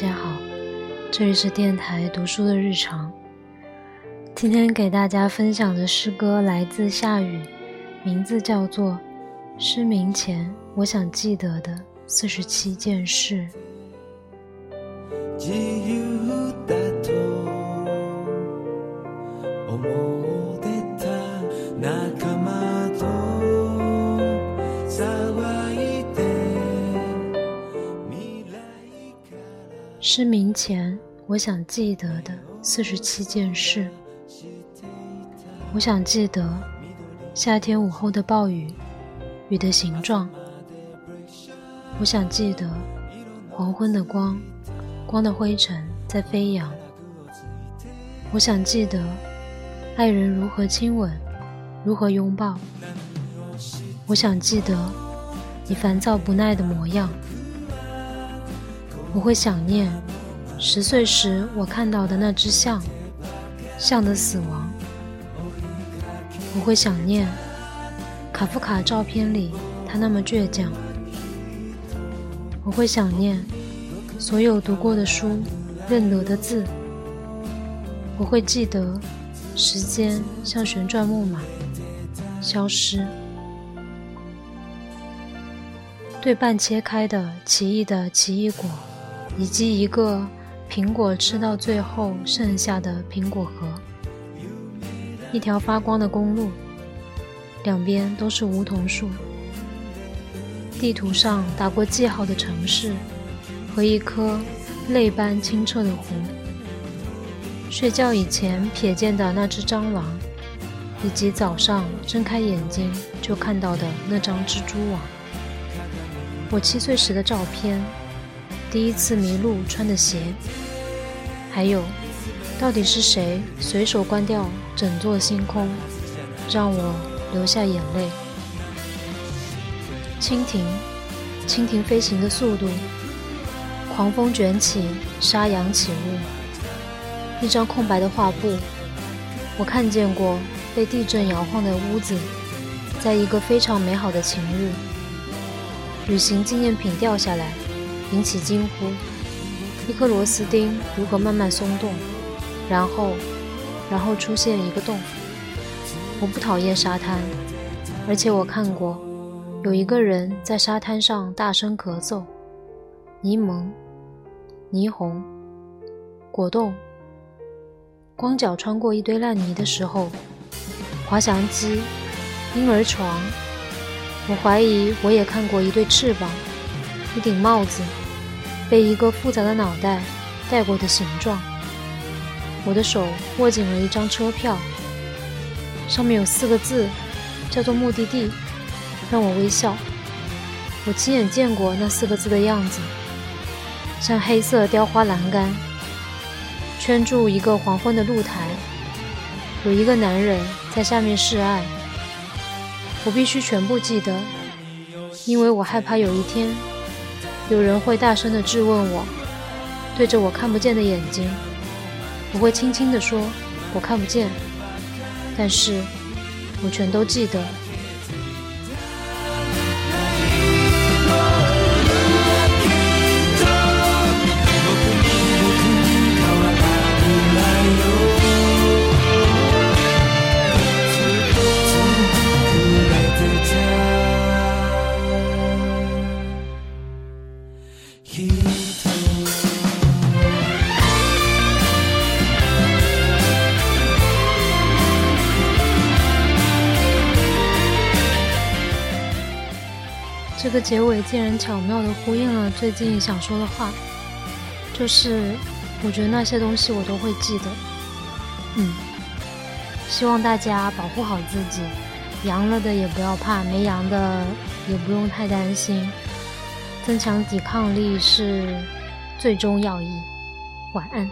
大家好，这里是电台读书的日常。今天给大家分享的诗歌来自夏雨，名字叫做《失明前我想记得的四十七件事》。失明前，我想记得的四十七件事。我想记得夏天午后的暴雨，雨的形状。我想记得黄昏的光，光的灰尘在飞扬。我想记得爱人如何亲吻，如何拥抱。我想记得你烦躁不耐的模样。我会想念十岁时我看到的那只象，象的死亡。我会想念卡夫卡照片里他那么倔强。我会想念所有读过的书，认得的字。我会记得时间像旋转木马，消失。对半切开的奇异的奇异果。以及一个苹果吃到最后剩下的苹果核，一条发光的公路，两边都是梧桐树，地图上打过记号的城市和一颗泪般清澈的湖，睡觉以前瞥见的那只蟑螂，以及早上睁开眼睛就看到的那张蜘蛛网，我七岁时的照片。第一次迷路穿的鞋，还有，到底是谁随手关掉整座星空，让我流下眼泪？蜻蜓，蜻蜓飞行的速度，狂风卷起，沙扬起雾，一张空白的画布，我看见过被地震摇晃的屋子，在一个非常美好的晴日，旅行纪念品掉下来。引起惊呼，一颗螺丝钉如何慢慢松动，然后，然后出现一个洞。我不讨厌沙滩，而且我看过，有一个人在沙滩上大声咳嗽。柠檬、霓虹、果冻、光脚穿过一堆烂泥的时候，滑翔机、婴儿床。我怀疑我也看过一对翅膀。一顶帽子，被一个复杂的脑袋戴过的形状。我的手握紧了一张车票，上面有四个字，叫做目的地，让我微笑。我亲眼见过那四个字的样子，像黑色雕花栏杆，圈住一个黄昏的露台，有一个男人在下面示爱。我必须全部记得，因为我害怕有一天。有人会大声地质问我，对着我看不见的眼睛，我会轻轻地说：“我看不见。”但是，我全都记得。这个结尾竟然巧妙地呼应了最近想说的话，就是我觉得那些东西我都会记得。嗯，希望大家保护好自己，阳了的也不要怕，没阳的也不用太担心，增强抵抗力是最终要义。晚安。